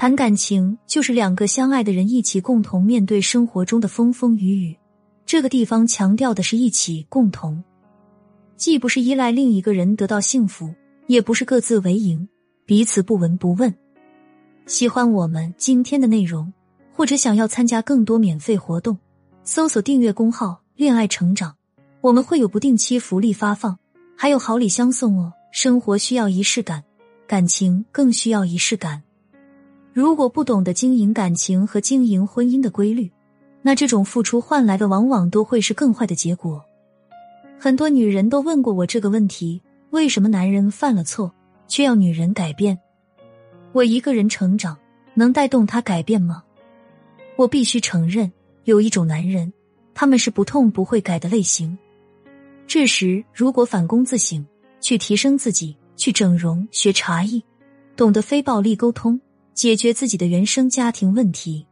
谈感情就是两个相爱的人一起共同面对生活中的风风雨雨。这个地方强调的是一起共同，既不是依赖另一个人得到幸福，也不是各自为营，彼此不闻不问。喜欢我们今天的内容，或者想要参加更多免费活动，搜索订阅公号“恋爱成长”，我们会有不定期福利发放，还有好礼相送哦。生活需要仪式感，感情更需要仪式感。如果不懂得经营感情和经营婚姻的规律，那这种付出换来的往往都会是更坏的结果。很多女人都问过我这个问题：为什么男人犯了错却要女人改变？我一个人成长能带动他改变吗？我必须承认，有一种男人，他们是不痛不会改的类型。这时，如果反躬自省，去提升自己，去整容、学茶艺，懂得非暴力沟通。解决自己的原生家庭问题，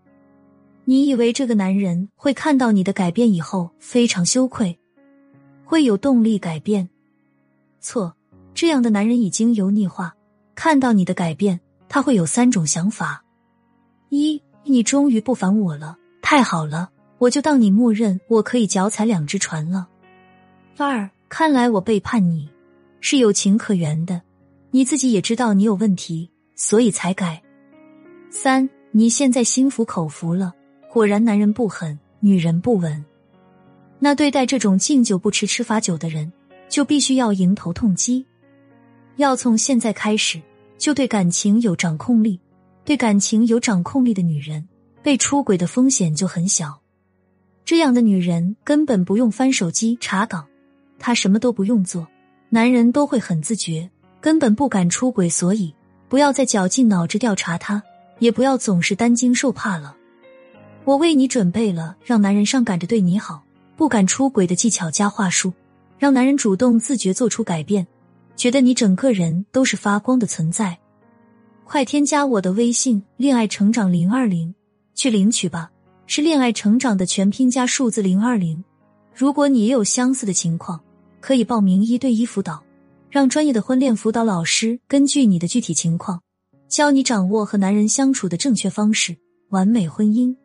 你以为这个男人会看到你的改变以后非常羞愧，会有动力改变？错，这样的男人已经油腻化。看到你的改变，他会有三种想法：一，你终于不烦我了，太好了，我就当你默认我可以脚踩两只船了；二，看来我背叛你是有情可原的，你自己也知道你有问题，所以才改。三，你现在心服口服了，果然男人不狠，女人不稳。那对待这种敬酒不吃吃罚酒的人，就必须要迎头痛击，要从现在开始就对感情有掌控力。对感情有掌控力的女人，被出轨的风险就很小。这样的女人根本不用翻手机查岗，她什么都不用做，男人都会很自觉，根本不敢出轨。所以，不要再绞尽脑汁调查她。也不要总是担惊受怕了。我为你准备了让男人上赶着对你好、不敢出轨的技巧加话术，让男人主动自觉做出改变，觉得你整个人都是发光的存在。快添加我的微信“恋爱成长零二零”去领取吧，是“恋爱成长”的全拼加数字零二零。如果你也有相似的情况，可以报名一对一辅导，让专业的婚恋辅导老师根据你的具体情况。教你掌握和男人相处的正确方式，完美婚姻。